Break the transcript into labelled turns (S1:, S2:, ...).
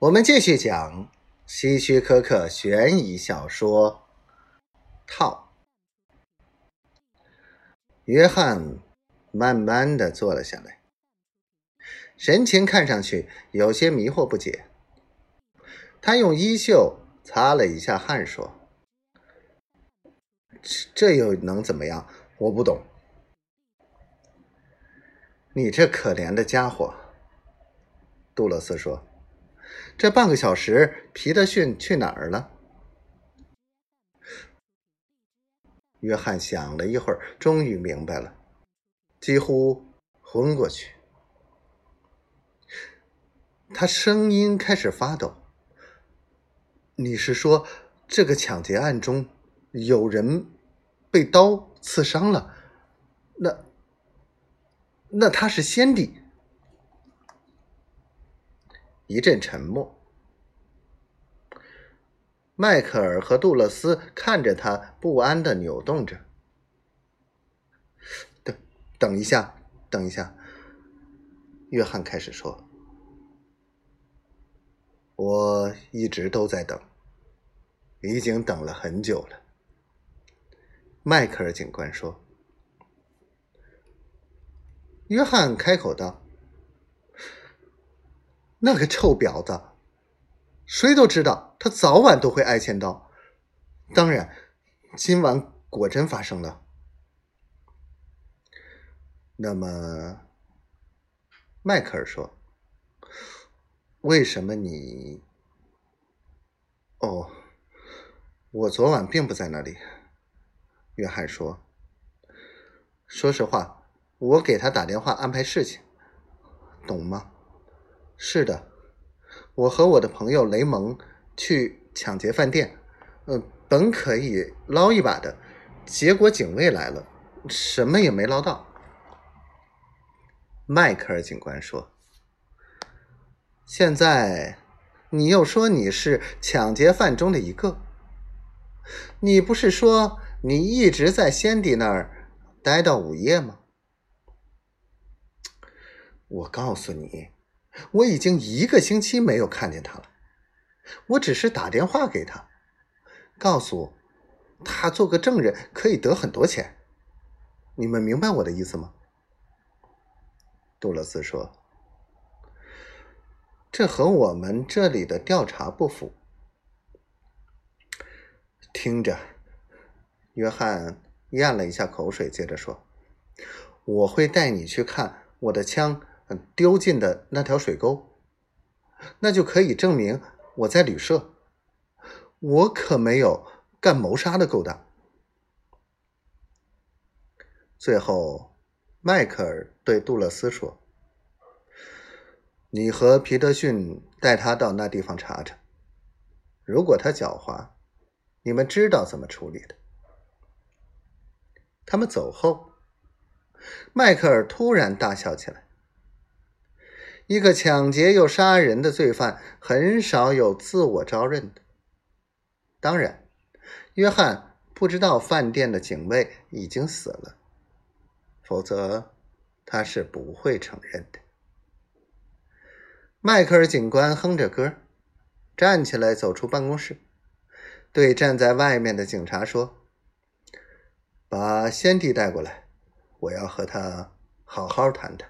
S1: 我们继续讲希区柯克悬疑小说《套》。约翰慢慢的坐了下来，神情看上去有些迷惑不解。他用衣袖擦了一下汗，说：“这又能怎么样？我不懂。”你这可怜的家伙，杜勒斯说：“这半个小时，皮特逊去哪儿了？”约翰想了一会儿，终于明白了，几乎昏过去。他声音开始发抖。你是说，这个抢劫案中有人被刀刺伤了？那那他是先帝？一阵沉默。迈克尔和杜勒斯看着他，不安的扭动着。等，等一下，等一下。约翰开始说：“我一直都在等。”已经等了很久了，迈克尔警官说。约翰开口道：“那个臭婊子，谁都知道他早晚都会挨千刀。当然，今晚果真发生了。那么，迈克尔说：‘为什么你？’哦。”我昨晚并不在那里，约翰说：“说实话，我给他打电话安排事情，懂吗？是的，我和我的朋友雷蒙去抢劫饭店，呃，本可以捞一把的，结果警卫来了，什么也没捞到。”迈克尔警官说：“现在你又说你是抢劫犯中的一个。”你不是说你一直在先帝那儿待到午夜吗？我告诉你，我已经一个星期没有看见他了。我只是打电话给他，告诉他做个证人可以得很多钱。你们明白我的意思吗？杜勒斯说：“这和我们这里的调查不符。”听着，约翰咽了一下口水，接着说：“我会带你去看我的枪丢进的那条水沟，那就可以证明我在旅社。我可没有干谋杀的勾当。”最后，迈克尔对杜勒斯说：“你和皮特逊带他到那地方查查，如果他狡猾。”你们知道怎么处理的。他们走后，迈克尔突然大笑起来。一个抢劫又杀人的罪犯很少有自我招认的。当然，约翰不知道饭店的警卫已经死了，否则他是不会承认的。迈克尔警官哼着歌，站起来走出办公室。对站在外面的警察说：“把先帝带过来，我要和他好好谈谈。”